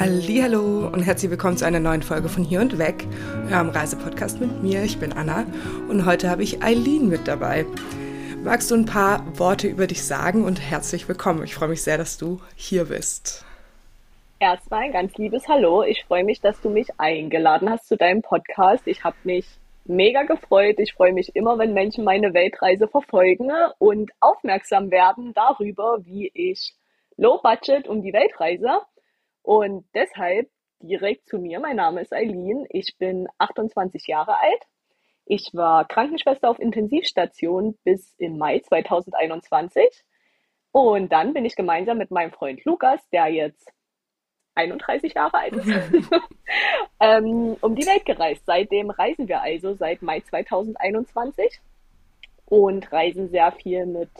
Hallo und herzlich willkommen zu einer neuen Folge von Hier und Weg, eurem Reisepodcast mit mir. Ich bin Anna und heute habe ich Eileen mit dabei. Magst du ein paar Worte über dich sagen und herzlich willkommen. Ich freue mich sehr, dass du hier bist. Erstmal ein ganz liebes Hallo. Ich freue mich, dass du mich eingeladen hast zu deinem Podcast. Ich habe mich mega gefreut. Ich freue mich immer, wenn Menschen meine Weltreise verfolgen und aufmerksam werden darüber, wie ich Low Budget um die Welt reise. Und deshalb direkt zu mir. Mein Name ist Eileen. Ich bin 28 Jahre alt. Ich war Krankenschwester auf Intensivstation bis im Mai 2021. Und dann bin ich gemeinsam mit meinem Freund Lukas, der jetzt 31 Jahre alt ist, ähm, um die Welt gereist. Seitdem reisen wir also seit Mai 2021 und reisen sehr viel mit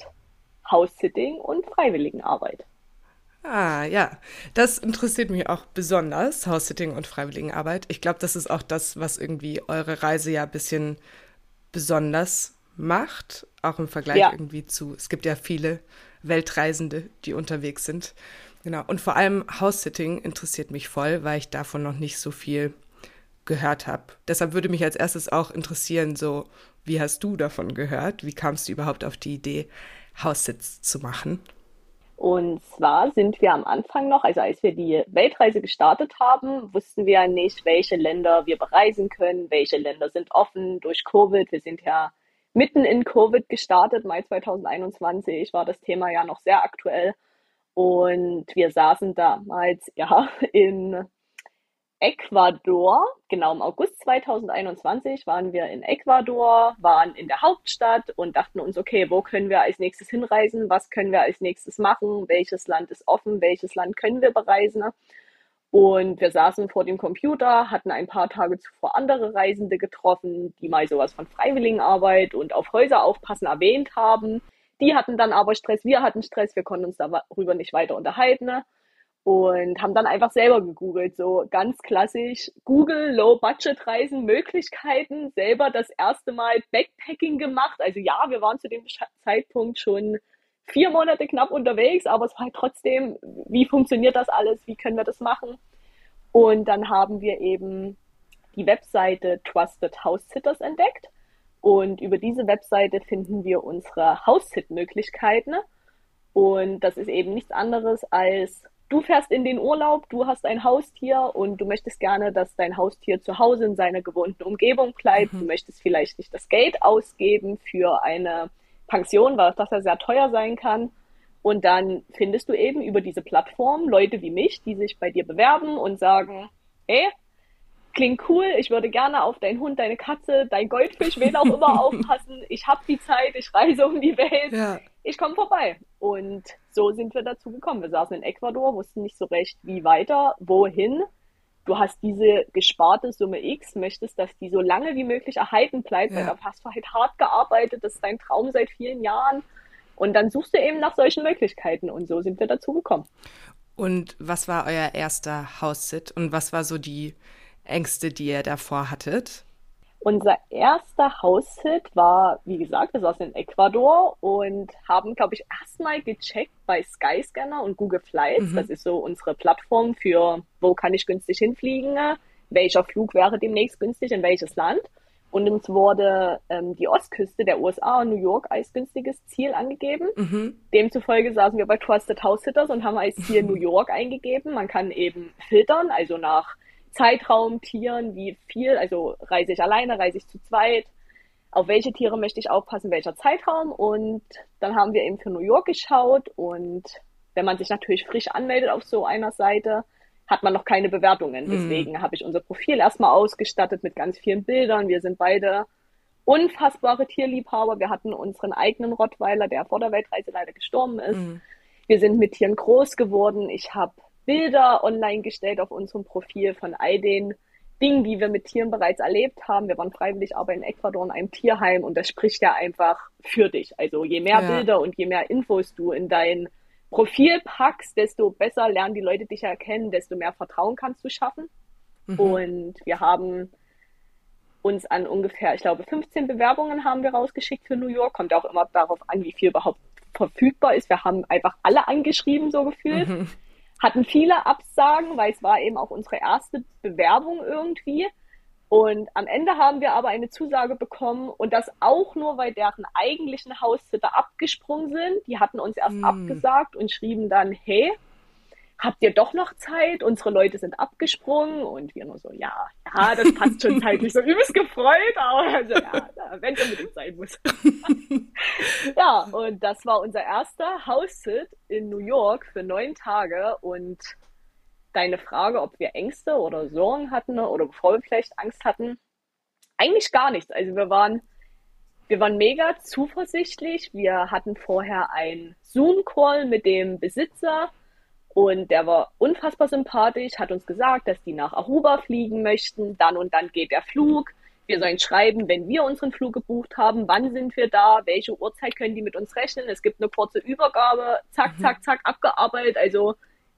House-Sitting und Freiwilligenarbeit. Ah, ja. Das interessiert mich auch besonders, House-Sitting und Freiwilligenarbeit. Ich glaube, das ist auch das, was irgendwie eure Reise ja ein bisschen besonders macht, auch im Vergleich ja. irgendwie zu, es gibt ja viele Weltreisende, die unterwegs sind. Genau. Und vor allem House-Sitting interessiert mich voll, weil ich davon noch nicht so viel gehört habe. Deshalb würde mich als erstes auch interessieren, so, wie hast du davon gehört? Wie kamst du überhaupt auf die Idee, House-Sits zu machen? Und zwar sind wir am Anfang noch, also als wir die Weltreise gestartet haben, wussten wir nicht, welche Länder wir bereisen können, welche Länder sind offen durch Covid. Wir sind ja mitten in Covid gestartet, Mai 2021 war das Thema ja noch sehr aktuell. Und wir saßen damals ja in Ecuador, genau im August 2021 waren wir in Ecuador, waren in der Hauptstadt und dachten uns, okay, wo können wir als nächstes hinreisen, was können wir als nächstes machen, welches Land ist offen, welches Land können wir bereisen. Und wir saßen vor dem Computer, hatten ein paar Tage zuvor andere Reisende getroffen, die mal sowas von Freiwilligenarbeit und auf Häuser aufpassen erwähnt haben. Die hatten dann aber Stress, wir hatten Stress, wir konnten uns darüber nicht weiter unterhalten und haben dann einfach selber gegoogelt, so ganz klassisch Google Low Budget Reisen Möglichkeiten, selber das erste Mal Backpacking gemacht. Also ja, wir waren zu dem Zeitpunkt schon vier Monate knapp unterwegs, aber es war halt trotzdem, wie funktioniert das alles, wie können wir das machen? Und dann haben wir eben die Webseite Trusted House Sitters entdeckt und über diese Webseite finden wir unsere House-Sit-Möglichkeiten. Und das ist eben nichts anderes als du fährst in den Urlaub, du hast ein Haustier und du möchtest gerne, dass dein Haustier zu Hause in seiner gewohnten Umgebung bleibt. Mhm. Du möchtest vielleicht nicht das Geld ausgeben für eine Pension, weil das ja sehr teuer sein kann. Und dann findest du eben über diese Plattform Leute wie mich, die sich bei dir bewerben und sagen, ey, klingt cool, ich würde gerne auf deinen Hund, deine Katze, dein Goldfisch, wen auch immer aufpassen. Ich habe die Zeit, ich reise um die Welt. Ja. Ich komme vorbei. Und so sind wir dazu gekommen. Wir saßen in Ecuador, wussten nicht so recht, wie weiter, wohin. Du hast diese gesparte Summe X, möchtest, dass die so lange wie möglich erhalten bleibt, ja. weil da hast du halt hart gearbeitet, das ist dein Traum seit vielen Jahren. Und dann suchst du eben nach solchen Möglichkeiten und so sind wir dazu gekommen. Und was war euer erster House-Sit und was war so die Ängste, die ihr davor hattet? Unser erster House-Sit war, wie gesagt, wir saßen in Ecuador und haben, glaube ich, erstmal gecheckt bei Skyscanner und Google Flights. Mhm. Das ist so unsere Plattform für, wo kann ich günstig hinfliegen, welcher Flug wäre demnächst günstig in welches Land. Und uns wurde ähm, die Ostküste der USA und New York als günstiges Ziel angegeben. Mhm. Demzufolge saßen wir bei Trusted House Sitters und haben als Ziel New York eingegeben. Man kann eben filtern, also nach Zeitraum, Tieren, wie viel, also reise ich alleine, reise ich zu zweit, auf welche Tiere möchte ich aufpassen, welcher Zeitraum. Und dann haben wir eben für New York geschaut und wenn man sich natürlich frisch anmeldet auf so einer Seite, hat man noch keine Bewertungen. Mhm. Deswegen habe ich unser Profil erstmal ausgestattet mit ganz vielen Bildern. Wir sind beide unfassbare Tierliebhaber. Wir hatten unseren eigenen Rottweiler, der vor der Weltreise leider gestorben ist. Mhm. Wir sind mit Tieren groß geworden. Ich habe Bilder online gestellt auf unserem Profil von all den Dingen, die wir mit Tieren bereits erlebt haben. Wir waren freiwillig aber in Ecuador in einem Tierheim und das spricht ja einfach für dich. Also je mehr ja. Bilder und je mehr Infos du in dein Profil packst, desto besser lernen die Leute dich erkennen, desto mehr Vertrauen kannst du schaffen. Mhm. Und wir haben uns an ungefähr, ich glaube, 15 Bewerbungen haben wir rausgeschickt für New York. Kommt auch immer darauf an, wie viel überhaupt verfügbar ist. Wir haben einfach alle angeschrieben, so gefühlt. Mhm hatten viele Absagen, weil es war eben auch unsere erste Bewerbung irgendwie. Und am Ende haben wir aber eine Zusage bekommen und das auch nur, weil deren eigentlichen Haussitter abgesprungen sind. Die hatten uns erst mm. abgesagt und schrieben dann, hey, habt ihr doch noch Zeit? Unsere Leute sind abgesprungen und wir nur so, ja, ja, das passt schon zeitlich. So übelst gefreut, aber also, ja, wenn es unbedingt sein muss. ja, und das war unser erster House-Sit in New York für neun Tage und deine Frage, ob wir Ängste oder Sorgen hatten oder bevor wir vielleicht Angst hatten, eigentlich gar nichts. Also wir waren, wir waren mega zuversichtlich. Wir hatten vorher einen Zoom-Call mit dem Besitzer und der war unfassbar sympathisch, hat uns gesagt, dass die nach Aruba fliegen möchten. Dann und dann geht der Flug. Wir sollen schreiben, wenn wir unseren Flug gebucht haben, wann sind wir da, welche Uhrzeit können die mit uns rechnen. Es gibt eine kurze Übergabe, zack, mhm. zack, zack, abgearbeitet. Also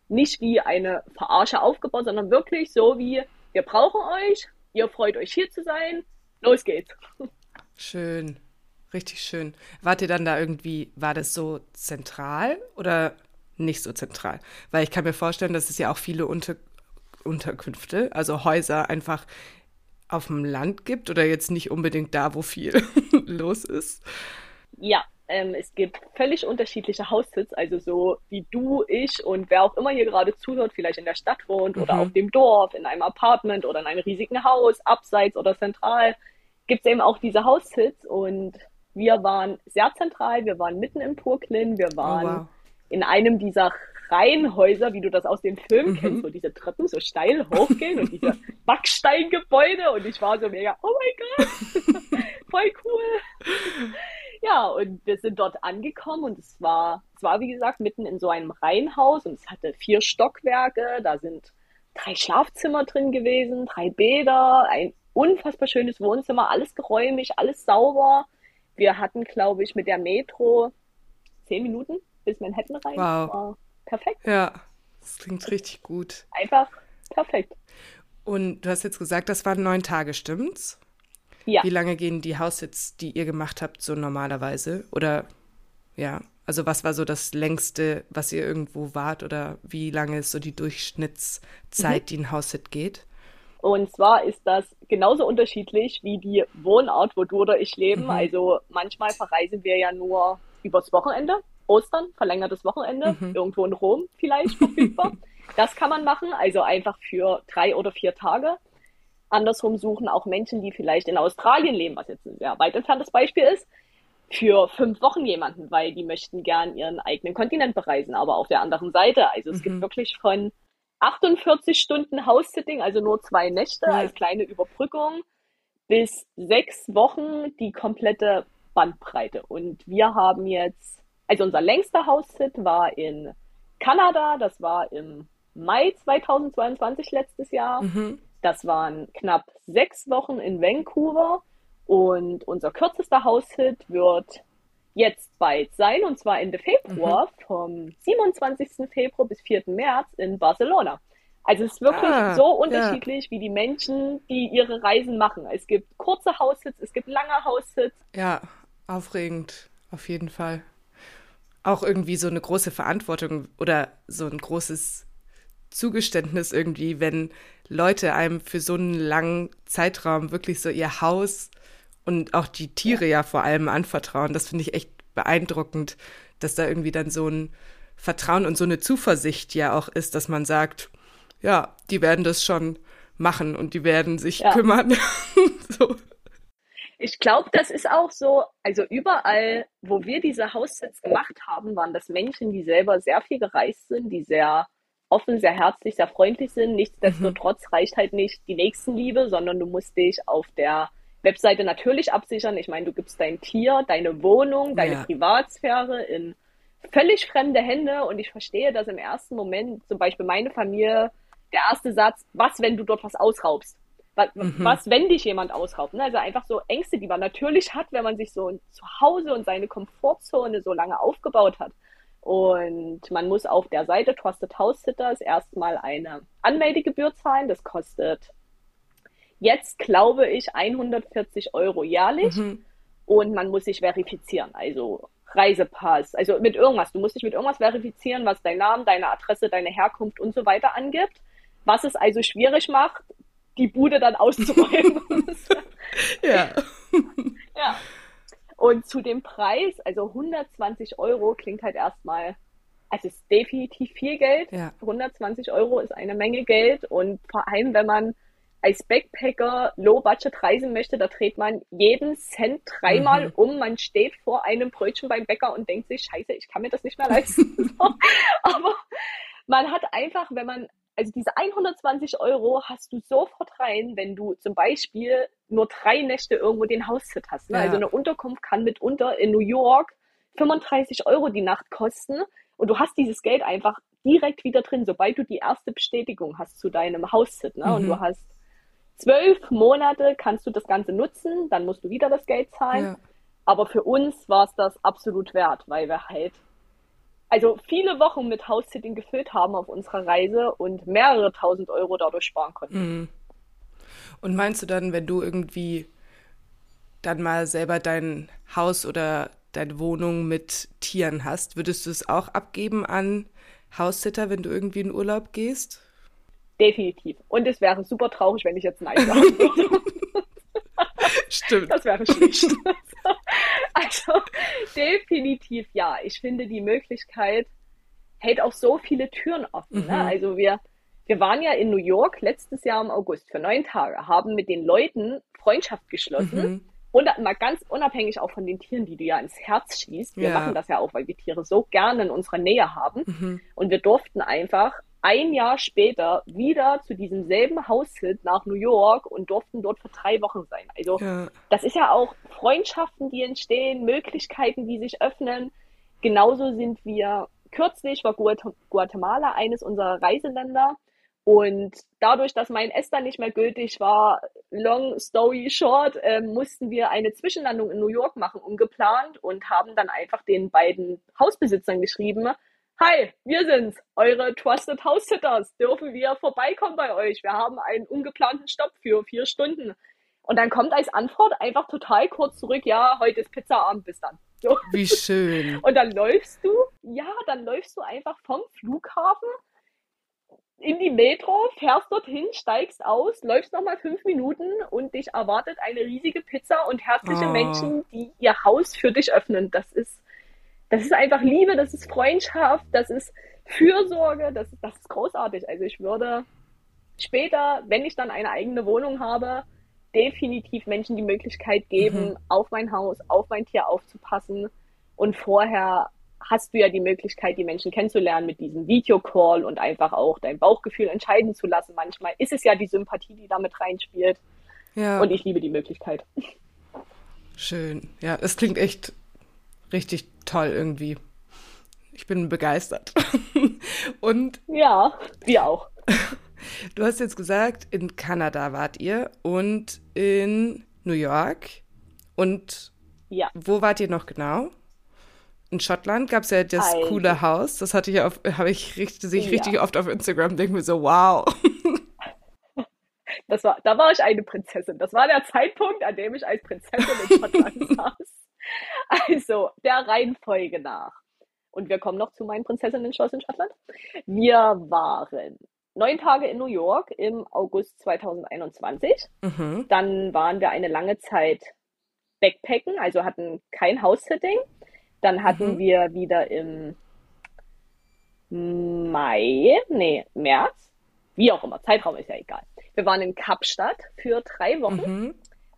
nicht wie eine Verarsche aufgebaut, sondern wirklich so wie, wir brauchen euch, ihr freut euch hier zu sein, los geht's. Schön, richtig schön. Wart ihr dann da irgendwie, war das so zentral oder nicht so zentral. Weil ich kann mir vorstellen, dass es ja auch viele Unter Unterkünfte, also Häuser einfach auf dem Land gibt oder jetzt nicht unbedingt da, wo viel los ist. Ja, ähm, es gibt völlig unterschiedliche Haussitz, also so wie du, ich und wer auch immer hier gerade zuhört, vielleicht in der Stadt wohnt mhm. oder auf dem Dorf, in einem Apartment oder in einem riesigen Haus, abseits oder zentral, gibt es eben auch diese Haussitz und wir waren sehr zentral, wir waren mitten im Brooklyn, wir waren oh, wow in einem dieser Reihenhäuser, wie du das aus dem Film mhm. kennst, wo diese Treppen so steil hochgehen und diese Backsteingebäude und ich war so mega, oh mein Gott, voll cool. Ja, und wir sind dort angekommen und es war, es war wie gesagt mitten in so einem Reihenhaus und es hatte vier Stockwerke, da sind drei Schlafzimmer drin gewesen, drei Bäder, ein unfassbar schönes Wohnzimmer, alles geräumig, alles sauber. Wir hatten, glaube ich, mit der Metro zehn Minuten bis Manhattan rein. Wow. War perfekt. Ja, das klingt richtig gut. Einfach perfekt. Und du hast jetzt gesagt, das waren neun Tage, stimmt's? Ja. Wie lange gehen die Haussits, die ihr gemacht habt, so normalerweise? Oder ja, also was war so das längste, was ihr irgendwo wart? Oder wie lange ist so die Durchschnittszeit, mhm. die ein Haussit geht? Und zwar ist das genauso unterschiedlich wie die Wohnort, wo du oder ich leben. Mhm. Also manchmal verreisen wir ja nur übers Wochenende. Ostern, verlängertes Wochenende, mhm. irgendwo in Rom vielleicht verfügbar. das kann man machen, also einfach für drei oder vier Tage. Andersrum suchen auch Menschen, die vielleicht in Australien leben, was jetzt ein sehr weit entferntes Beispiel ist, für fünf Wochen jemanden, weil die möchten gern ihren eigenen Kontinent bereisen, aber auf der anderen Seite. Also es mhm. gibt wirklich von 48 Stunden House-Sitting, also nur zwei Nächte ja. als kleine Überbrückung, bis sechs Wochen die komplette Bandbreite. Und wir haben jetzt also unser längster House-Sit war in Kanada, das war im Mai 2022 letztes Jahr. Mhm. Das waren knapp sechs Wochen in Vancouver und unser kürzester House-Hit wird jetzt bald sein, und zwar Ende Februar, mhm. vom 27. Februar bis 4. März in Barcelona. Also es ist wirklich ah, so unterschiedlich, ja. wie die Menschen, die ihre Reisen machen. Es gibt kurze Haussits, es gibt lange Haussits. Ja, aufregend, auf jeden Fall auch irgendwie so eine große Verantwortung oder so ein großes Zugeständnis irgendwie, wenn Leute einem für so einen langen Zeitraum wirklich so ihr Haus und auch die Tiere ja vor allem anvertrauen. Das finde ich echt beeindruckend, dass da irgendwie dann so ein Vertrauen und so eine Zuversicht ja auch ist, dass man sagt, ja, die werden das schon machen und die werden sich ja. kümmern. so. Ich glaube, das ist auch so, also überall, wo wir diese Haussets gemacht haben, waren das Menschen, die selber sehr viel gereist sind, die sehr offen, sehr herzlich, sehr freundlich sind. Nichtsdestotrotz mhm. reicht halt nicht die Nächstenliebe, sondern du musst dich auf der Webseite natürlich absichern. Ich meine, du gibst dein Tier, deine Wohnung, deine ja. Privatsphäre in völlig fremde Hände und ich verstehe, dass im ersten Moment zum Beispiel meine Familie der erste Satz, was, wenn du dort was ausraubst? Was, mhm. was, wenn dich jemand ausraubt? Ne? Also einfach so Ängste, die man natürlich hat, wenn man sich so zu Hause und seine Komfortzone so lange aufgebaut hat. Und man muss auf der Seite Trusted House Sitters erstmal eine Anmeldegebühr zahlen. Das kostet jetzt, glaube ich, 140 Euro jährlich. Mhm. und man muss sich verifizieren. Also Reisepass, also mit irgendwas. Du musst dich mit irgendwas verifizieren, was dein Name, deine Adresse, deine Herkunft und so weiter angibt. Was es also schwierig macht, die Bude dann auszuräumen. ja. ja. Und zu dem Preis, also 120 Euro klingt halt erstmal, also es ist definitiv viel Geld. Ja. 120 Euro ist eine Menge Geld und vor allem, wenn man als Backpacker Low-Budget reisen möchte, da dreht man jeden Cent dreimal mhm. um. Man steht vor einem Brötchen beim Bäcker und denkt sich, scheiße, ich kann mir das nicht mehr leisten. Aber man hat einfach, wenn man, also diese 120 Euro hast du sofort rein, wenn du zum Beispiel nur drei Nächte irgendwo den Haussit hast. Ne? Ja. Also eine Unterkunft kann mitunter in New York 35 Euro die Nacht kosten und du hast dieses Geld einfach direkt wieder drin, sobald du die erste Bestätigung hast zu deinem Haussit. Ne? Mhm. Und du hast zwölf Monate kannst du das Ganze nutzen, dann musst du wieder das Geld zahlen. Ja. Aber für uns war es das absolut wert, weil wir halt also viele Wochen mit House-Sitting gefüllt haben auf unserer Reise und mehrere tausend Euro dadurch sparen konnten. Mhm. Und meinst du dann, wenn du irgendwie dann mal selber dein Haus oder deine Wohnung mit Tieren hast, würdest du es auch abgeben an Haussitter, wenn du irgendwie in Urlaub gehst? Definitiv. Und es wäre super traurig, wenn ich jetzt Nein sagen würde. Stimmt. Das wäre schlecht. also definitiv ja. Ich finde, die Möglichkeit hält auch so viele Türen offen. Ne? Mhm. Ne? Also wir, wir waren ja in New York letztes Jahr im August für neun Tage, haben mit den Leuten Freundschaft geschlossen. Mhm. Und mal ganz unabhängig auch von den Tieren, die du ja ins Herz schießt. Wir ja. machen das ja auch, weil wir Tiere so gerne in unserer Nähe haben. Mhm. Und wir durften einfach ein Jahr später wieder zu diesem selben Haushit nach New York und durften dort für drei Wochen sein. Also ja. das ist ja auch Freundschaften, die entstehen, Möglichkeiten, die sich öffnen. Genauso sind wir kürzlich war Guatemala eines unserer Reiseländer. Und dadurch, dass mein Esther nicht mehr gültig war, long story short, äh, mussten wir eine Zwischenlandung in New York machen, ungeplant, und haben dann einfach den beiden Hausbesitzern geschrieben, Hi, wir sind's, eure Trusted House Sitters. Dürfen wir vorbeikommen bei euch? Wir haben einen ungeplanten Stopp für vier Stunden. Und dann kommt als Antwort einfach total kurz zurück, ja, heute ist Pizzaabend, bis dann. So. Wie schön. Und dann läufst du, ja, dann läufst du einfach vom Flughafen in die Metro, fährst dorthin, steigst aus, läufst nochmal fünf Minuten und dich erwartet eine riesige Pizza und herzliche oh. Menschen, die ihr Haus für dich öffnen. Das ist das ist einfach Liebe, das ist Freundschaft, das ist Fürsorge, das, das ist großartig. Also ich würde später, wenn ich dann eine eigene Wohnung habe, definitiv Menschen die Möglichkeit geben, mhm. auf mein Haus, auf mein Tier aufzupassen. Und vorher hast du ja die Möglichkeit, die Menschen kennenzulernen mit diesem Videocall und einfach auch dein Bauchgefühl entscheiden zu lassen. Manchmal ist es ja die Sympathie, die damit reinspielt. Ja. Und ich liebe die Möglichkeit. Schön. Ja, es klingt echt richtig toll irgendwie. Ich bin begeistert. Und ja, wir auch. Du hast jetzt gesagt, in Kanada wart ihr und in New York. Und ja. wo wart ihr noch genau? In Schottland gab es ja das also. coole Haus. Das hatte ich ja habe ich richtig, sehe ich ja. richtig oft auf Instagram, denke mir so, wow. Das war, da war ich eine Prinzessin. Das war der Zeitpunkt, an dem ich als Prinzessin in Schottland saß. Also, der Reihenfolge nach. Und wir kommen noch zu meinem Prinzessinnen-Schloss in Schottland. Wir waren neun Tage in New York im August 2021. Mhm. Dann waren wir eine lange Zeit Backpacken, also hatten kein House-Sitting. Dann hatten mhm. wir wieder im Mai, nee, März, wie auch immer, Zeitraum ist ja egal. Wir waren in Kapstadt für drei Wochen. Mhm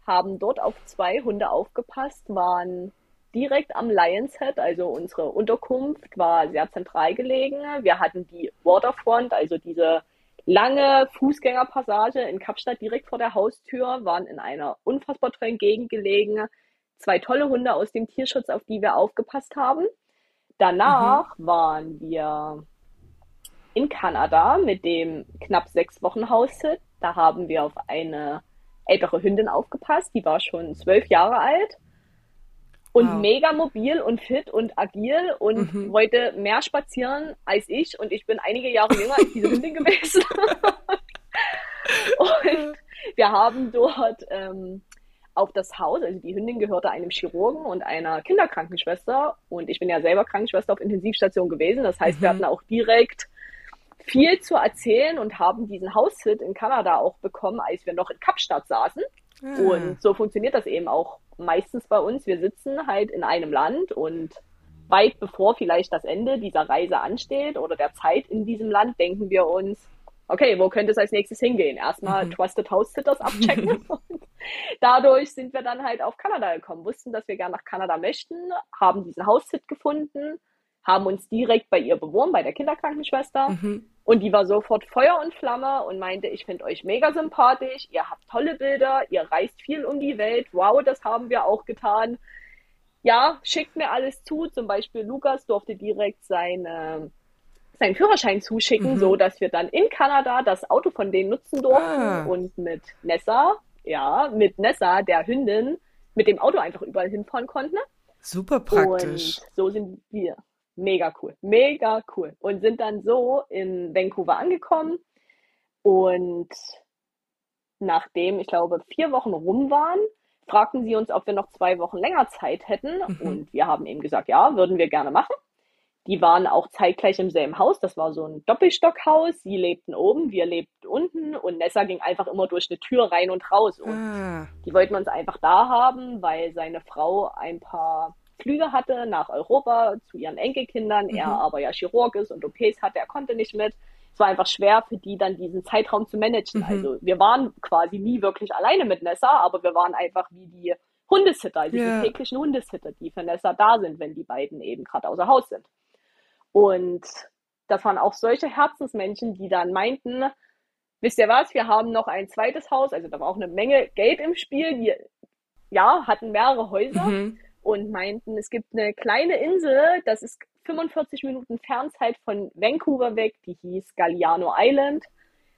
haben dort auf zwei Hunde aufgepasst, waren direkt am Lions Head, also unsere Unterkunft war sehr zentral gelegen. Wir hatten die Waterfront, also diese lange Fußgängerpassage in Kapstadt direkt vor der Haustür, waren in einer unfassbar tollen Gegend gelegen. Zwei tolle Hunde aus dem Tierschutz, auf die wir aufgepasst haben. Danach mhm. waren wir in Kanada mit dem knapp sechs Wochen Haussit. Da haben wir auf eine ältere Hündin aufgepasst, die war schon zwölf Jahre alt und wow. mega mobil und fit und agil und mhm. wollte mehr spazieren als ich und ich bin einige Jahre jünger als diese Hündin gewesen. und wir haben dort ähm, auf das Haus. Also die Hündin gehörte einem Chirurgen und einer Kinderkrankenschwester. Und ich bin ja selber Krankenschwester auf Intensivstation gewesen. Das heißt, mhm. wir hatten auch direkt viel zu erzählen und haben diesen Haushit in Kanada auch bekommen, als wir noch in Kapstadt saßen. Mhm. Und so funktioniert das eben auch meistens bei uns. Wir sitzen halt in einem Land und weit bevor vielleicht das Ende dieser Reise ansteht oder der Zeit in diesem Land, denken wir uns, okay, wo könnte es als nächstes hingehen? Erstmal mhm. Trusted House Sitters abchecken. dadurch sind wir dann halt auf Kanada gekommen, wussten, dass wir gerne nach Kanada möchten, haben diesen House-Sit gefunden, haben uns direkt bei ihr beworben, bei der Kinderkrankenschwester. Mhm. Und die war sofort Feuer und Flamme und meinte, ich finde euch mega sympathisch, ihr habt tolle Bilder, ihr reist viel um die Welt. Wow, das haben wir auch getan. Ja, schickt mir alles zu. Zum Beispiel Lukas durfte direkt seine seinen Führerschein zuschicken, mhm. so dass wir dann in Kanada das Auto von denen nutzen durften ah. und mit Nessa, ja, mit Nessa, der Hündin, mit dem Auto einfach überall hinfahren konnten. Super praktisch. Und so sind wir. Mega cool. Mega cool. Und sind dann so in Vancouver angekommen und nachdem, ich glaube, vier Wochen rum waren, fragten sie uns, ob wir noch zwei Wochen länger Zeit hätten. Mhm. Und wir haben eben gesagt, ja, würden wir gerne machen. Die waren auch zeitgleich im selben Haus. Das war so ein Doppelstockhaus. Sie lebten oben, wir lebten unten und Nessa ging einfach immer durch eine Tür rein und raus. Und ah. die wollten uns einfach da haben, weil seine Frau ein paar Flüge hatte nach Europa zu ihren Enkelkindern. Mhm. Er aber ja Chirurg ist und OPs hatte, er konnte nicht mit. Es war einfach schwer für die dann diesen Zeitraum zu managen. Mhm. Also wir waren quasi nie wirklich alleine mit Nessa, aber wir waren einfach wie die Hundesitter, also yeah. die täglichen Hundesitter, die für Nessa da sind, wenn die beiden eben gerade außer Haus sind. Und das waren auch solche Herzensmenschen, die dann meinten, wisst ihr was, wir haben noch ein zweites Haus, also da war auch eine Menge Geld im Spiel, die ja, hatten mehrere Häuser mhm. Und meinten, es gibt eine kleine Insel, das ist 45 Minuten Fernzeit von Vancouver weg, die hieß Galliano Island.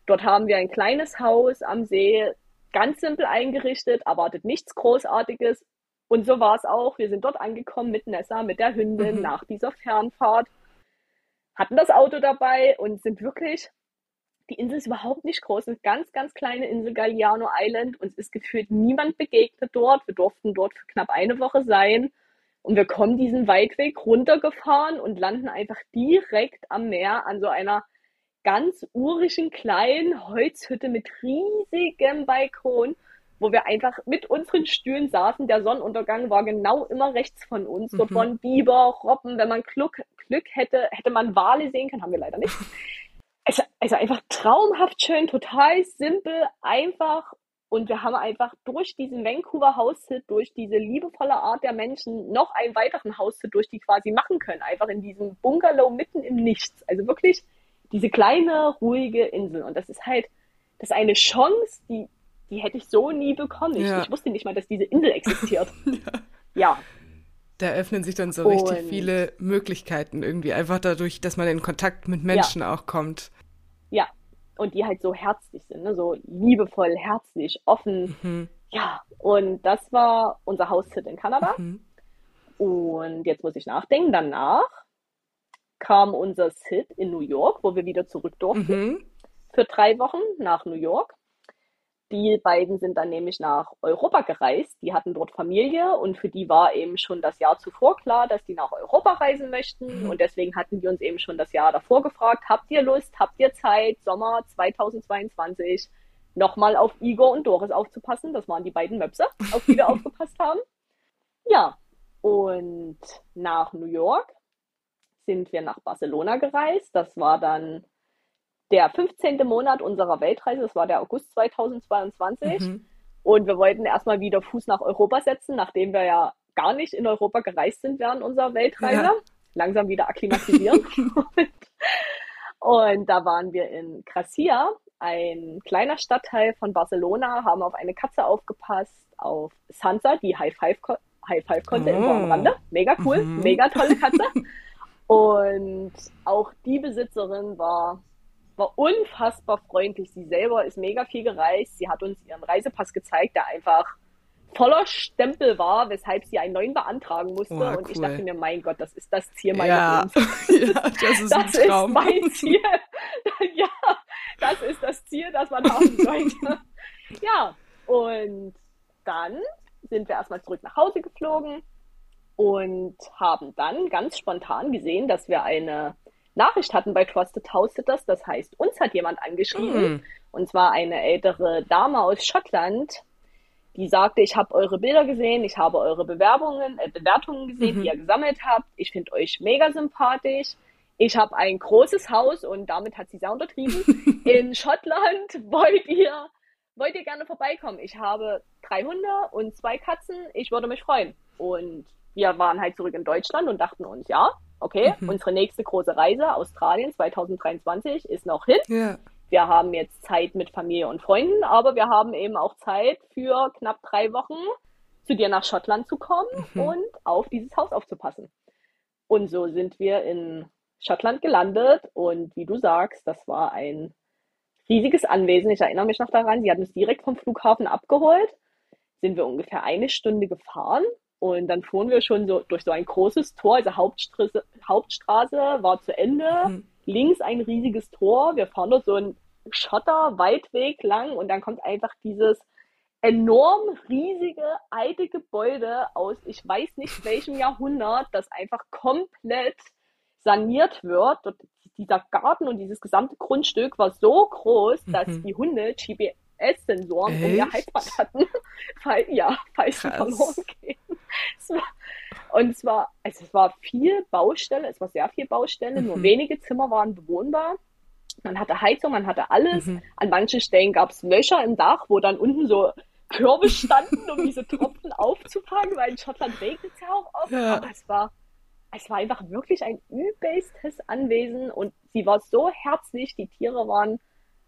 Dort haben wir ein kleines Haus am See, ganz simpel eingerichtet, erwartet nichts Großartiges. Und so war es auch. Wir sind dort angekommen mit Nessa, mit der Hündin mhm. nach dieser Fernfahrt hatten das Auto dabei und sind wirklich, die Insel ist überhaupt nicht groß, eine ganz, ganz kleine Insel Galliano Island. Uns ist gefühlt niemand begegnet dort. Wir durften dort für knapp eine Woche sein. Und wir kommen diesen Waldweg runtergefahren und landen einfach direkt am Meer an so einer ganz urischen kleinen Holzhütte mit riesigem Balkon wo wir einfach mit unseren Stühlen saßen. Der Sonnenuntergang war genau immer rechts von uns. Mhm. Dort waren Biber, Robben. Wenn man Glück, Glück hätte, hätte man Wale sehen können. Haben wir leider nicht. Also, also einfach traumhaft schön, total simpel, einfach. Und wir haben einfach durch diesen Vancouver House-Sit, durch diese liebevolle Art der Menschen noch einen weiteren House-Sit durch die quasi machen können. Einfach in diesem Bungalow mitten im Nichts. Also wirklich diese kleine, ruhige Insel. Und das ist halt, das ist eine Chance, die, die hätte ich so nie bekommen. Ja. Ich, wusste nicht mal, dass diese Insel existiert. ja. ja. Da öffnen sich dann so und, richtig viele Möglichkeiten irgendwie, einfach dadurch, dass man in Kontakt mit Menschen ja. auch kommt. Ja, und die halt so herzlich sind, ne? so liebevoll, herzlich, offen. Mhm. Ja, und das war unser Haushit in Kanada. Mhm. Und jetzt muss ich nachdenken, danach kam unser Sit in New York, wo wir wieder zurück durften. Mhm. Für drei Wochen nach New York. Die beiden sind dann nämlich nach Europa gereist. Die hatten dort Familie und für die war eben schon das Jahr zuvor klar, dass die nach Europa reisen möchten. Mhm. Und deswegen hatten wir uns eben schon das Jahr davor gefragt, habt ihr Lust, habt ihr Zeit, Sommer 2022 nochmal auf Igor und Doris aufzupassen? Das waren die beiden Möpse, auf die wir aufgepasst haben. Ja, und nach New York sind wir nach Barcelona gereist. Das war dann der 15. Monat unserer Weltreise, das war der August 2022. Mhm. Und wir wollten erstmal wieder Fuß nach Europa setzen, nachdem wir ja gar nicht in Europa gereist sind während unserer Weltreise. Ja. Langsam wieder akklimatisieren. und da waren wir in Gracia, ein kleiner Stadtteil von Barcelona, haben auf eine Katze aufgepasst, auf Sansa, die High Five, High Five konnte oh. im Rande. Mega cool, mhm. mega tolle Katze. und auch die Besitzerin war war unfassbar freundlich. Sie selber ist mega viel gereist. Sie hat uns ihren Reisepass gezeigt, der einfach voller Stempel war, weshalb sie einen neuen beantragen musste. Oh, und cool. ich dachte mir, mein Gott, das ist das Ziel meines ja. Lebens. ja, das ist, das ist mein Ziel. ja, das ist das Ziel, das man haben sollte. ja, und dann sind wir erstmal zurück nach Hause geflogen und haben dann ganz spontan gesehen, dass wir eine Nachricht hatten bei Trusted House Sitters. Das heißt, uns hat jemand angeschrieben. Mhm. Und zwar eine ältere Dame aus Schottland, die sagte, ich habe eure Bilder gesehen, ich habe eure Bewerbungen, äh, Bewertungen gesehen, mhm. die ihr gesammelt habt. Ich finde euch mega sympathisch. Ich habe ein großes Haus und damit hat sie sehr untertrieben. In Schottland wollt ihr, wollt ihr gerne vorbeikommen. Ich habe drei Hunde und zwei Katzen. Ich würde mich freuen. Und wir waren halt zurück in Deutschland und dachten uns, ja, okay, mhm. unsere nächste große Reise, Australien 2023, ist noch hin. Ja wir haben jetzt Zeit mit Familie und Freunden, aber wir haben eben auch Zeit für knapp drei Wochen zu dir nach Schottland zu kommen mhm. und auf dieses Haus aufzupassen. Und so sind wir in Schottland gelandet und wie du sagst, das war ein riesiges Anwesen. Ich erinnere mich noch daran, sie hatten uns direkt vom Flughafen abgeholt, sind wir ungefähr eine Stunde gefahren und dann fuhren wir schon so durch so ein großes Tor, also Hauptstraße, Hauptstraße war zu Ende. Mhm links ein riesiges Tor. Wir fahren dort so einen Schotter-Waldweg lang und dann kommt einfach dieses enorm riesige alte Gebäude aus, ich weiß nicht welchem Jahrhundert, das einfach komplett saniert wird. Dort, dieser Garten und dieses gesamte Grundstück war so groß, mhm. dass die Hunde GPS-Sensoren um ihr Halsband hatten, weil, ja, falls sie verloren gehen. Und es war, also es war viel Baustelle, es war sehr viel Baustelle, mhm. nur wenige Zimmer waren bewohnbar. Man hatte Heizung, man hatte alles. Mhm. An manchen Stellen gab es Löcher im Dach, wo dann unten so Körbe standen, um diese Tropfen aufzufangen, weil in Schottland regnet es ja auch oft. Ja. Aber es war, es war einfach wirklich ein übelstes Anwesen und sie war so herzlich, die Tiere waren,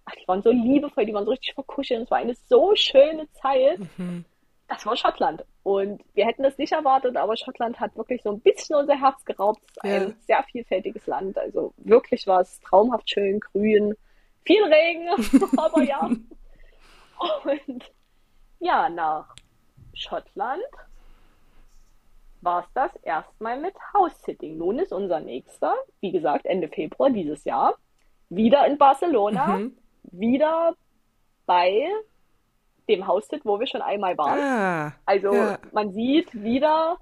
ach, die waren so liebevoll, die waren so richtig verkuschelt. Es war eine so schöne Zeit. Mhm das war Schottland. Und wir hätten das nicht erwartet, aber Schottland hat wirklich so ein bisschen unser Herz geraubt. Es ist ja. ein sehr vielfältiges Land. Also wirklich war es traumhaft schön, grün, viel Regen, aber ja. Und ja, nach Schottland war es das erstmal mit House-Sitting. Nun ist unser nächster, wie gesagt, Ende Februar dieses Jahr, wieder in Barcelona, mhm. Wieder bei dem Haussit, wo wir schon einmal waren. Ah, also ja. man sieht wieder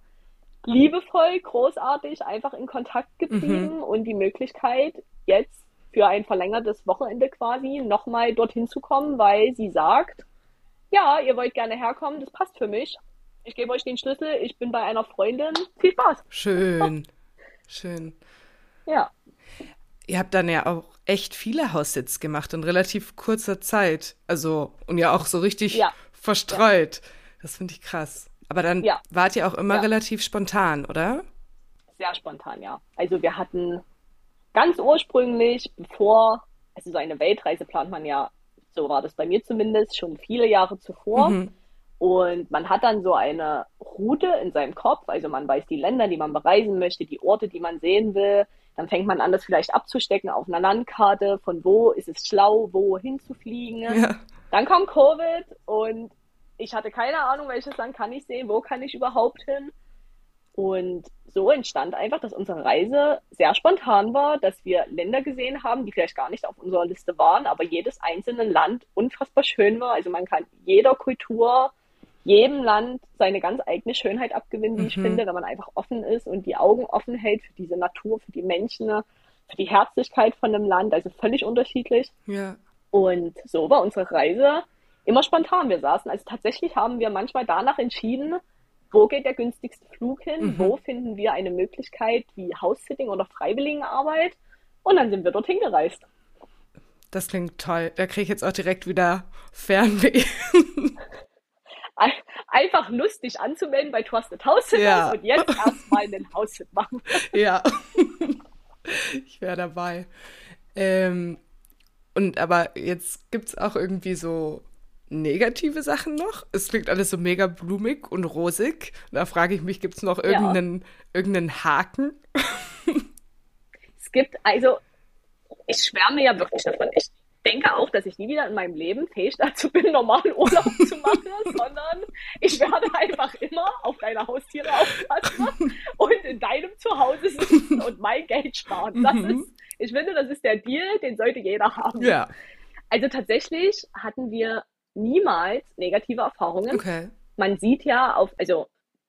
liebevoll, großartig, einfach in Kontakt geblieben mhm. und die Möglichkeit, jetzt für ein verlängertes Wochenende quasi nochmal dorthin zu kommen, weil sie sagt, ja, ihr wollt gerne herkommen, das passt für mich. Ich gebe euch den Schlüssel, ich bin bei einer Freundin. Viel Spaß. Schön. Schön. Ja. Ihr habt dann ja auch echt viele Haussits gemacht in relativ kurzer Zeit. Also, und ja auch so richtig ja. verstreut. Ja. Das finde ich krass. Aber dann ja. wart ihr auch immer relativ spontan, oder? Sehr spontan, ja. Also wir hatten ganz ursprünglich, bevor, also so eine Weltreise plant man ja, so war das bei mir zumindest, schon viele Jahre zuvor. Mhm. Und man hat dann so eine Route in seinem Kopf, also man weiß die Länder, die man bereisen möchte, die Orte, die man sehen will. Dann fängt man an, das vielleicht abzustecken auf einer Landkarte, von wo ist es schlau, wo hinzufliegen. Ja. Dann kam Covid und ich hatte keine Ahnung, welches Land kann ich sehen, wo kann ich überhaupt hin. Und so entstand einfach, dass unsere Reise sehr spontan war, dass wir Länder gesehen haben, die vielleicht gar nicht auf unserer Liste waren, aber jedes einzelne Land unfassbar schön war. Also man kann jeder Kultur jedem Land seine ganz eigene Schönheit abgewinnen, wie mhm. ich finde, wenn man einfach offen ist und die Augen offen hält für diese Natur, für die Menschen, für die Herzlichkeit von einem Land, also völlig unterschiedlich. Ja. Und so war unsere Reise immer spontan. Wir saßen, also tatsächlich haben wir manchmal danach entschieden, wo geht der günstigste Flug hin, mhm. wo finden wir eine Möglichkeit wie House-Sitting oder Freiwilligenarbeit und dann sind wir dorthin gereist. Das klingt toll. Da kriege ich jetzt auch direkt wieder Fernweh. einfach lustig anzumelden bei Trusted House ja. und jetzt erstmal einen Haushit machen. ja. ich wäre dabei. Ähm, und aber jetzt gibt es auch irgendwie so negative Sachen noch. Es klingt alles so mega blumig und rosig. da frage ich mich, gibt es noch irgendeinen, ja. irgendeinen Haken? es gibt, also, ich schwärme ja wirklich davon. Ich denke auch, dass ich nie wieder in meinem Leben fähig dazu bin, normalen Urlaub zu machen, sondern ich werde einfach immer auf deine Haustiere aufpassen und in deinem Zuhause sitzen und mein Geld sparen. Das mhm. ist, ich finde, das ist der Deal, den sollte jeder haben. Ja. Also tatsächlich hatten wir niemals negative Erfahrungen. Okay. man sieht ja auf, also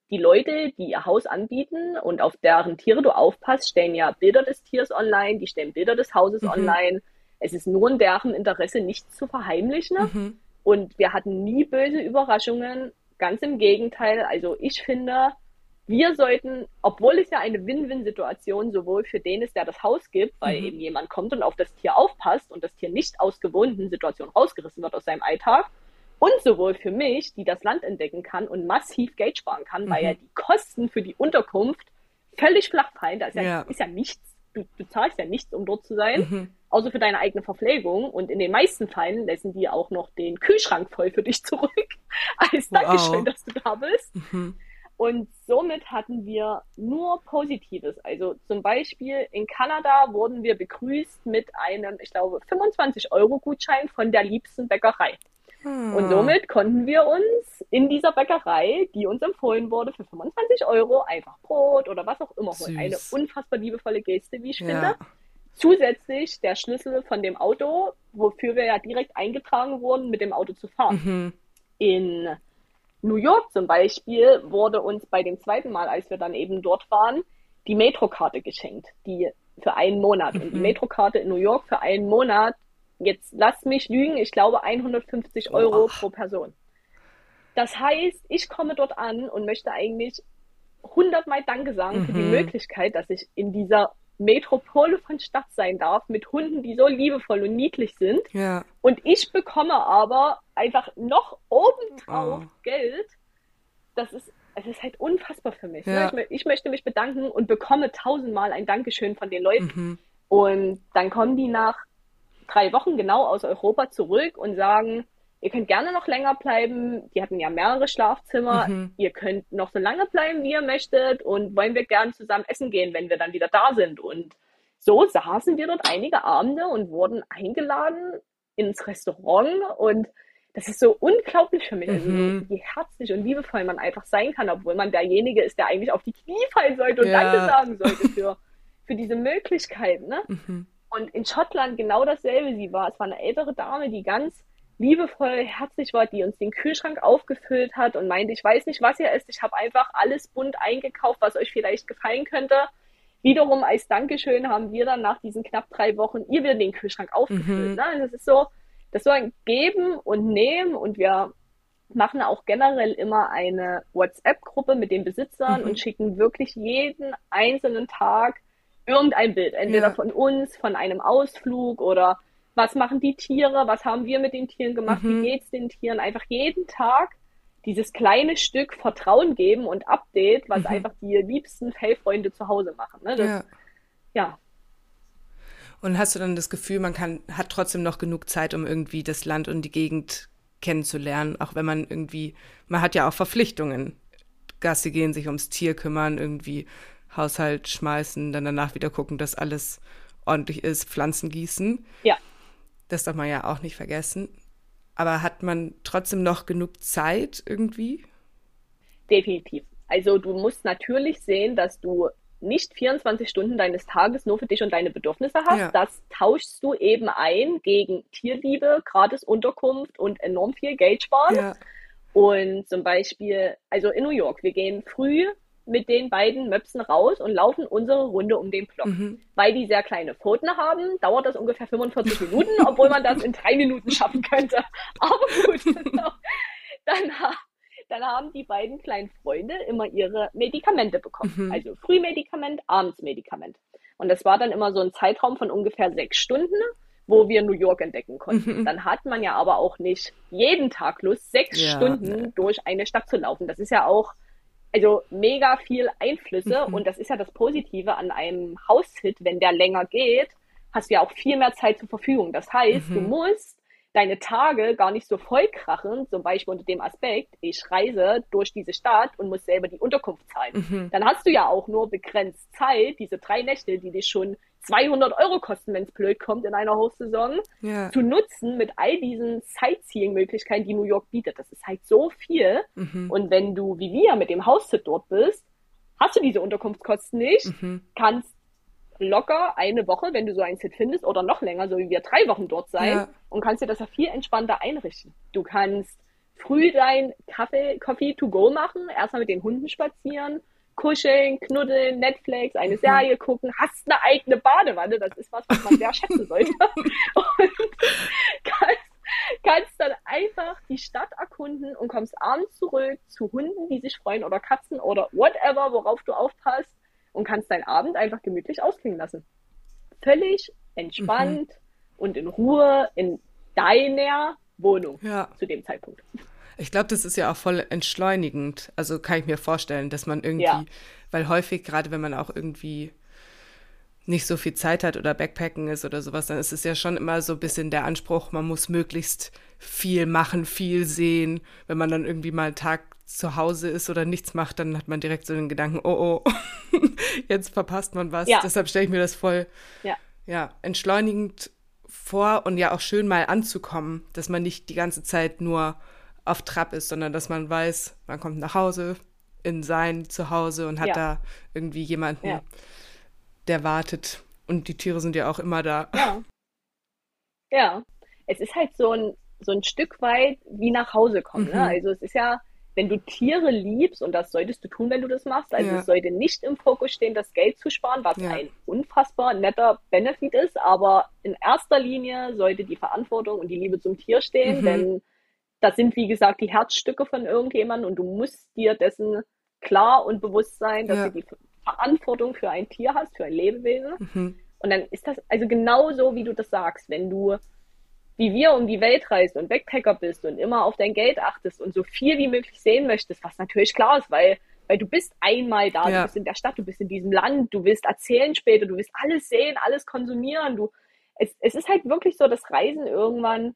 die Leute, die ihr Haus anbieten und auf deren Tiere du aufpasst, stellen ja Bilder des Tiers online, die stellen Bilder des Hauses mhm. online. Es ist nur in deren Interesse, nichts zu verheimlichen. Mhm. Und wir hatten nie böse Überraschungen. Ganz im Gegenteil. Also ich finde, wir sollten, obwohl es ja eine Win-Win-Situation sowohl für den ist, der das Haus gibt, weil mhm. eben jemand kommt und auf das Tier aufpasst und das Tier nicht aus gewohnten Situationen rausgerissen wird aus seinem Alltag, und sowohl für mich, die das Land entdecken kann und massiv Geld sparen kann, mhm. weil ja die Kosten für die Unterkunft völlig flach fallen. Das ist ja, ja. Ist ja nichts. Du, du, zahlst ja nichts, um dort zu sein, mhm. außer für deine eigene Verpflegung. Und in den meisten Fällen lassen die auch noch den Kühlschrank voll für dich zurück. Als wow. Dankeschön, dass du da bist. Mhm. Und somit hatten wir nur Positives. Also zum Beispiel in Kanada wurden wir begrüßt mit einem, ich glaube, 25 Euro Gutschein von der liebsten Bäckerei. Und ah. somit konnten wir uns in dieser Bäckerei, die uns empfohlen wurde, für 25 Euro einfach Brot oder was auch immer holen. Eine unfassbar liebevolle Geste, wie ich ja. finde. Zusätzlich der Schlüssel von dem Auto, wofür wir ja direkt eingetragen wurden, mit dem Auto zu fahren. Mhm. In New York zum Beispiel wurde uns bei dem zweiten Mal, als wir dann eben dort waren, die Metrokarte geschenkt, die für einen Monat. Mhm. Und die mhm. Metrokarte in New York für einen Monat jetzt lass mich lügen, ich glaube 150 Euro oh. pro Person. Das heißt, ich komme dort an und möchte eigentlich hundertmal Danke sagen mhm. für die mhm. Möglichkeit, dass ich in dieser Metropole von Stadt sein darf, mit Hunden, die so liebevoll und niedlich sind. Ja. Und ich bekomme aber einfach noch obendrauf oh. Geld. Das ist, es ist halt unfassbar für mich. Ne? Ja. Ne? Ich, ich, möchte mich bedanken und bekomme tausendmal ein Dankeschön von den Leuten. Mhm. Und dann kommen die nach drei Wochen genau aus Europa zurück und sagen, ihr könnt gerne noch länger bleiben. Die hatten ja mehrere Schlafzimmer. Mhm. Ihr könnt noch so lange bleiben, wie ihr möchtet und wollen wir gern zusammen essen gehen, wenn wir dann wieder da sind. Und so saßen wir dort einige Abende und wurden eingeladen ins Restaurant und das ist so unglaublich für mich, also mhm. wie herzlich und liebevoll man einfach sein kann, obwohl man derjenige ist, der eigentlich auf die Knie fallen sollte und ja. Danke sagen sollte für, für diese Möglichkeit. Ne? Mhm. Und in Schottland genau dasselbe. Sie war, es war eine ältere Dame, die ganz liebevoll, herzlich war, die uns den Kühlschrank aufgefüllt hat und meinte, ich weiß nicht, was ihr esst, ich habe einfach alles bunt eingekauft, was euch vielleicht gefallen könnte. Wiederum als Dankeschön haben wir dann nach diesen knapp drei Wochen ihr wieder den Kühlschrank aufgefüllt. Mhm. Ne? Das ist so, das so ein Geben und Nehmen und wir machen auch generell immer eine WhatsApp-Gruppe mit den Besitzern mhm. und schicken wirklich jeden einzelnen Tag irgendein Bild, entweder ja. von uns, von einem Ausflug oder was machen die Tiere, was haben wir mit den Tieren gemacht, mhm. wie geht's den Tieren, einfach jeden Tag dieses kleine Stück Vertrauen geben und Update, was mhm. einfach die liebsten Fellfreunde zu Hause machen. Ne? Das, ja. ja. Und hast du dann das Gefühl, man kann, hat trotzdem noch genug Zeit, um irgendwie das Land und die Gegend kennenzulernen, auch wenn man irgendwie, man hat ja auch Verpflichtungen. Gassi gehen, sich ums Tier kümmern, irgendwie Haushalt schmeißen, dann danach wieder gucken, dass alles ordentlich ist, Pflanzen gießen. Ja. Das darf man ja auch nicht vergessen. Aber hat man trotzdem noch genug Zeit irgendwie? Definitiv. Also du musst natürlich sehen, dass du nicht 24 Stunden deines Tages nur für dich und deine Bedürfnisse hast. Ja. Das tauschst du eben ein gegen Tierliebe, gratis Unterkunft und enorm viel Geld sparen. Ja. Und zum Beispiel, also in New York, wir gehen früh mit den beiden Möpsen raus und laufen unsere Runde um den Block. Mhm. Weil die sehr kleine Pfoten haben, dauert das ungefähr 45 Minuten, obwohl man das in drei Minuten schaffen könnte. Aber gut, dann, dann haben die beiden kleinen Freunde immer ihre Medikamente bekommen. Mhm. Also Frühmedikament, Abendsmedikament. Und das war dann immer so ein Zeitraum von ungefähr sechs Stunden, wo wir New York entdecken konnten. Mhm. Dann hat man ja aber auch nicht jeden Tag Lust, sechs ja, Stunden ne. durch eine Stadt zu laufen. Das ist ja auch also mega viel Einflüsse mhm. und das ist ja das Positive an einem Haushit, wenn der länger geht, hast du ja auch viel mehr Zeit zur Verfügung. Das heißt, mhm. du musst deine Tage gar nicht so vollkrachen, zum Beispiel unter dem Aspekt, ich reise durch diese Stadt und muss selber die Unterkunft zahlen. Mhm. Dann hast du ja auch nur begrenzt Zeit, diese drei Nächte, die dich schon 200 Euro kosten, wenn es blöd kommt in einer Hochsaison, ja. zu nutzen mit all diesen Sightseeing-Möglichkeiten, die New York bietet. Das ist halt so viel. Mhm. Und wenn du, wie wir, mit dem Haussit dort bist, hast du diese Unterkunftskosten nicht, mhm. kannst locker eine Woche, wenn du so ein Sit findest, oder noch länger, so wie wir drei Wochen dort sein, ja. und kannst dir das ja viel entspannter einrichten. Du kannst früh dein Kaffee, Coffee to go machen, erstmal mit den Hunden spazieren, kuscheln, knuddeln, Netflix, eine mhm. Serie gucken, hast eine eigene Badewanne, das ist was, was man sehr schätzen sollte. und kannst, kannst dann einfach die Stadt erkunden und kommst abends zurück zu Hunden, die sich freuen oder Katzen oder whatever, worauf du aufpasst und kannst deinen Abend einfach gemütlich ausklingen lassen. Völlig entspannt mhm. und in Ruhe in deiner Wohnung ja. zu dem Zeitpunkt. Ich glaube, das ist ja auch voll entschleunigend. Also kann ich mir vorstellen, dass man irgendwie, ja. weil häufig, gerade wenn man auch irgendwie nicht so viel Zeit hat oder Backpacken ist oder sowas, dann ist es ja schon immer so ein bisschen der Anspruch, man muss möglichst viel machen, viel sehen. Wenn man dann irgendwie mal einen Tag zu Hause ist oder nichts macht, dann hat man direkt so den Gedanken, oh oh, jetzt verpasst man was. Ja. Deshalb stelle ich mir das voll ja. ja, entschleunigend vor und ja auch schön mal anzukommen, dass man nicht die ganze Zeit nur auf Trab ist, sondern dass man weiß, man kommt nach Hause in sein Zuhause und hat da irgendwie jemanden. Der wartet. Und die Tiere sind ja auch immer da. Ja. Ja. Es ist halt so ein, so ein Stück weit wie nach Hause kommen. Ne? Mhm. Ne? Also es ist ja, wenn du Tiere liebst, und das solltest du tun, wenn du das machst, also ja. es sollte nicht im Fokus stehen, das Geld zu sparen, was ja. ein unfassbar netter Benefit ist, aber in erster Linie sollte die Verantwortung und die Liebe zum Tier stehen, mhm. denn das sind, wie gesagt, die Herzstücke von irgendjemandem und du musst dir dessen klar und bewusst sein, dass ja. du die Verantwortung für ein Tier hast, für ein Lebewesen. Mhm. Und dann ist das also genauso, wie du das sagst, wenn du wie wir um die Welt reist und Backpacker bist und immer auf dein Geld achtest und so viel wie möglich sehen möchtest, was natürlich klar ist, weil, weil du bist einmal da, ja. du bist in der Stadt, du bist in diesem Land, du willst erzählen später, du willst alles sehen, alles konsumieren, du, es, es ist halt wirklich so, dass Reisen irgendwann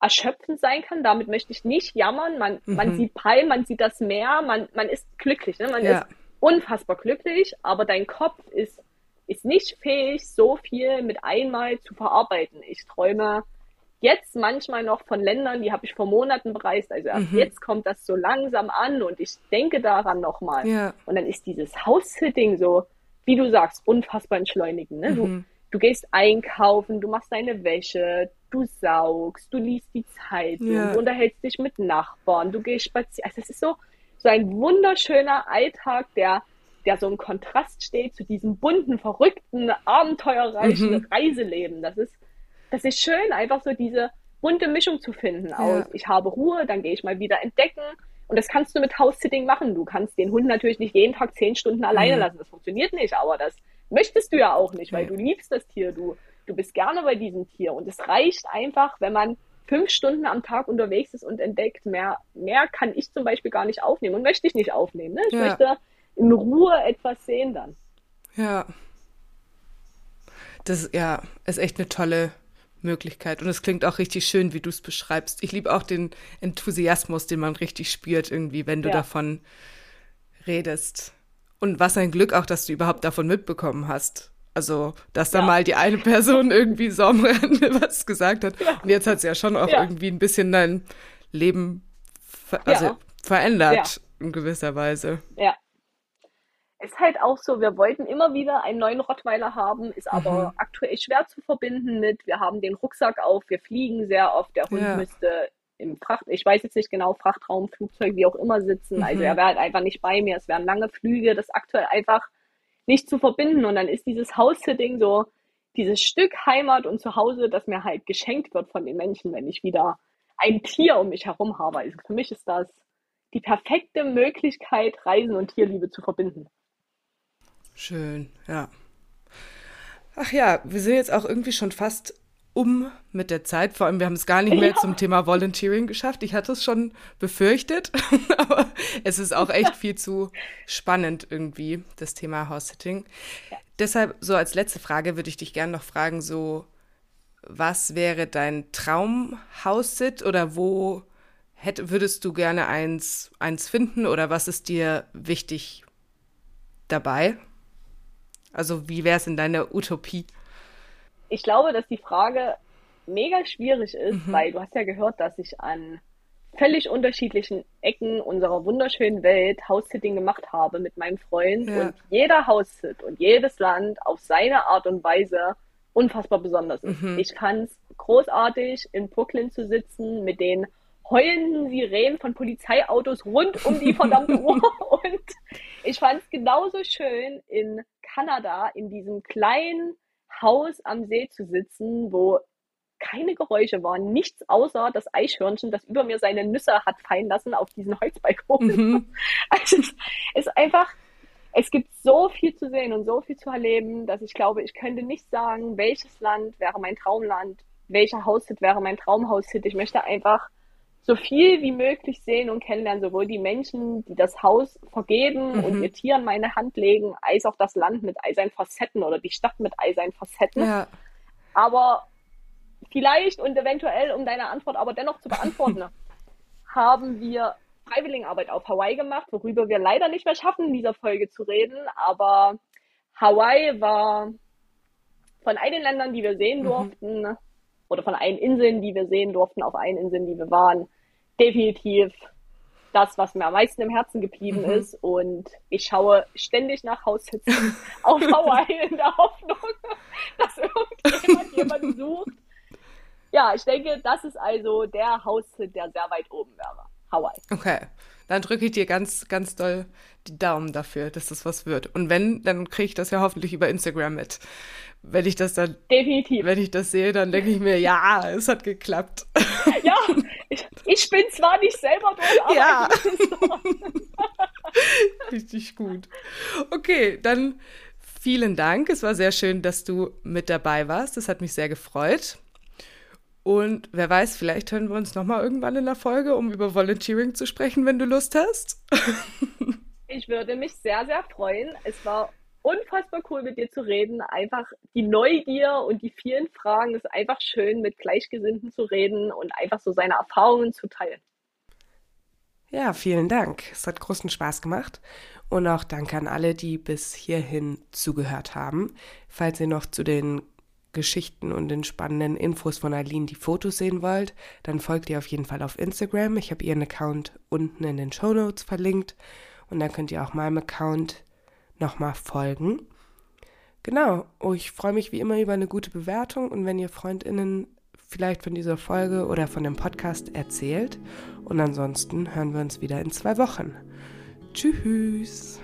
erschöpfend sein kann. Damit möchte ich nicht jammern. Man, mhm. man sieht Palm, man sieht das Meer, man, man ist glücklich. Ne? Man ja. ist unfassbar glücklich, aber dein Kopf ist, ist nicht fähig, so viel mit einmal zu verarbeiten. Ich träume jetzt manchmal noch von Ländern, die habe ich vor Monaten bereist. Also erst mhm. jetzt kommt das so langsam an und ich denke daran nochmal. Ja. Und dann ist dieses House-Sitting so, wie du sagst, unfassbar entschleunigend. Ne? Mhm. Du, du gehst einkaufen, du machst deine Wäsche, du saugst, du liest die Zeitung, ja. du unterhältst dich mit Nachbarn, du gehst spazieren. Also es ist so, so ein wunderschöner Alltag, der, der so im Kontrast steht zu diesem bunten, verrückten, abenteuerreichen mhm. Reiseleben. Das ist, das ist schön, einfach so diese bunte Mischung zu finden ja. aus, ich habe Ruhe, dann gehe ich mal wieder entdecken. Und das kannst du mit House-Sitting machen. Du kannst den Hund natürlich nicht jeden Tag zehn Stunden alleine mhm. lassen. Das funktioniert nicht, aber das möchtest du ja auch nicht, weil du liebst das Tier. Du, du bist gerne bei diesem Tier. Und es reicht einfach, wenn man fünf Stunden am Tag unterwegs ist und entdeckt, mehr, mehr kann ich zum Beispiel gar nicht aufnehmen und möchte ich nicht aufnehmen. Ne? Ich ja. möchte in Ruhe etwas sehen dann. Ja. Das ja, ist echt eine tolle Möglichkeit. Und es klingt auch richtig schön, wie du es beschreibst. Ich liebe auch den Enthusiasmus, den man richtig spürt, irgendwie, wenn du ja. davon redest. Und was ein Glück auch, dass du überhaupt davon mitbekommen hast. Also, dass da ja. mal die eine Person irgendwie so am Rande was gesagt hat. Ja. Und jetzt hat es ja schon auch ja. irgendwie ein bisschen dein Leben ver also verändert, in gewisser Weise. Ja. Ist halt auch so, wir wollten immer wieder einen neuen Rottweiler haben, ist aber mhm. aktuell schwer zu verbinden mit, wir haben den Rucksack auf, wir fliegen sehr oft, der Hund müsste im Fracht, ich weiß jetzt nicht genau, Frachtraum, Flugzeug, wie auch immer sitzen. Also mhm. er wäre halt einfach nicht bei mir. Es wären lange Flüge, das aktuell einfach nicht zu verbinden. Und dann ist dieses House-Sitting so dieses Stück Heimat und Zuhause, das mir halt geschenkt wird von den Menschen, wenn ich wieder ein Tier um mich herum habe. Also für mich ist das die perfekte Möglichkeit, Reisen und Tierliebe zu verbinden. Schön, ja. Ach ja, wir sind jetzt auch irgendwie schon fast um mit der Zeit. Vor allem, wir haben es gar nicht mehr ja. zum Thema Volunteering geschafft. Ich hatte es schon befürchtet, aber es ist auch echt viel zu spannend irgendwie, das Thema House-Sitting. Ja. Deshalb, so als letzte Frage, würde ich dich gerne noch fragen, so, was wäre dein Traum-House-Sit oder wo hätt, würdest du gerne eins, eins finden oder was ist dir wichtig dabei? Also, wie wäre es in deiner Utopie? Ich glaube, dass die Frage mega schwierig ist, mhm. weil du hast ja gehört, dass ich an völlig unterschiedlichen Ecken unserer wunderschönen Welt House-Sitting gemacht habe mit meinem Freund ja. und jeder House-Sit und jedes Land auf seine Art und Weise unfassbar besonders ist. Mhm. Ich fand es großartig, in Brooklyn zu sitzen mit den heulenden Sirenen von Polizeiautos rund um die verdammte Uhr. Und ich fand es genauso schön, in Kanada in diesem kleinen Haus am See zu sitzen, wo keine Geräusche waren, nichts außer das Eichhörnchen, das über mir seine Nüsse hat fallen lassen auf diesen Holzbalkon. Mhm. Also es ist einfach, es gibt so viel zu sehen und so viel zu erleben, dass ich glaube, ich könnte nicht sagen, welches Land wäre mein Traumland, welcher Haushit wäre mein Traumhaushit. Ich möchte einfach so viel wie möglich sehen und kennenlernen, sowohl die Menschen, die das Haus vergeben mhm. und ihr Tier in meine Hand legen, als auch das Land mit all seinen Facetten oder die Stadt mit all seinen Facetten. Ja. Aber vielleicht und eventuell, um deine Antwort aber dennoch zu beantworten, haben wir Freiwilligenarbeit auf Hawaii gemacht, worüber wir leider nicht mehr schaffen, in dieser Folge zu reden. Aber Hawaii war von all den Ländern, die wir sehen mhm. durften, mhm. oder von allen Inseln, die wir sehen durften, auf allen Inseln, die wir waren, definitiv das, was mir am meisten im Herzen geblieben mhm. ist. Und ich schaue ständig nach Haussitzen auf Hawaii in der Hoffnung, dass irgendjemand jemanden sucht. Ja, ich denke, das ist also der Haussitz, der sehr weit oben wäre. Hawaii. Okay. Dann drücke ich dir ganz, ganz doll die Daumen dafür, dass das was wird. Und wenn, dann kriege ich das ja hoffentlich über Instagram mit. Wenn ich das dann. Definitiv. Wenn ich das sehe, dann denke ich mir, ja, es hat geklappt. Ja, ich, ich bin zwar nicht selber dort, aber ja. Richtig gut. Okay, dann vielen Dank. Es war sehr schön, dass du mit dabei warst. Das hat mich sehr gefreut. Und wer weiß, vielleicht hören wir uns nochmal irgendwann in der Folge, um über Volunteering zu sprechen, wenn du Lust hast. ich würde mich sehr, sehr freuen. Es war unfassbar cool, mit dir zu reden. Einfach die Neugier und die vielen Fragen. Es ist einfach schön, mit Gleichgesinnten zu reden und einfach so seine Erfahrungen zu teilen. Ja, vielen Dank. Es hat großen Spaß gemacht. Und auch danke an alle, die bis hierhin zugehört haben. Falls ihr noch zu den Geschichten und den spannenden Infos von Aline die Fotos sehen wollt, dann folgt ihr auf jeden Fall auf Instagram. Ich habe ihren Account unten in den Show Notes verlinkt und dann könnt ihr auch meinem Account nochmal folgen. Genau, oh, ich freue mich wie immer über eine gute Bewertung und wenn ihr Freundinnen vielleicht von dieser Folge oder von dem Podcast erzählt. Und ansonsten hören wir uns wieder in zwei Wochen. Tschüss.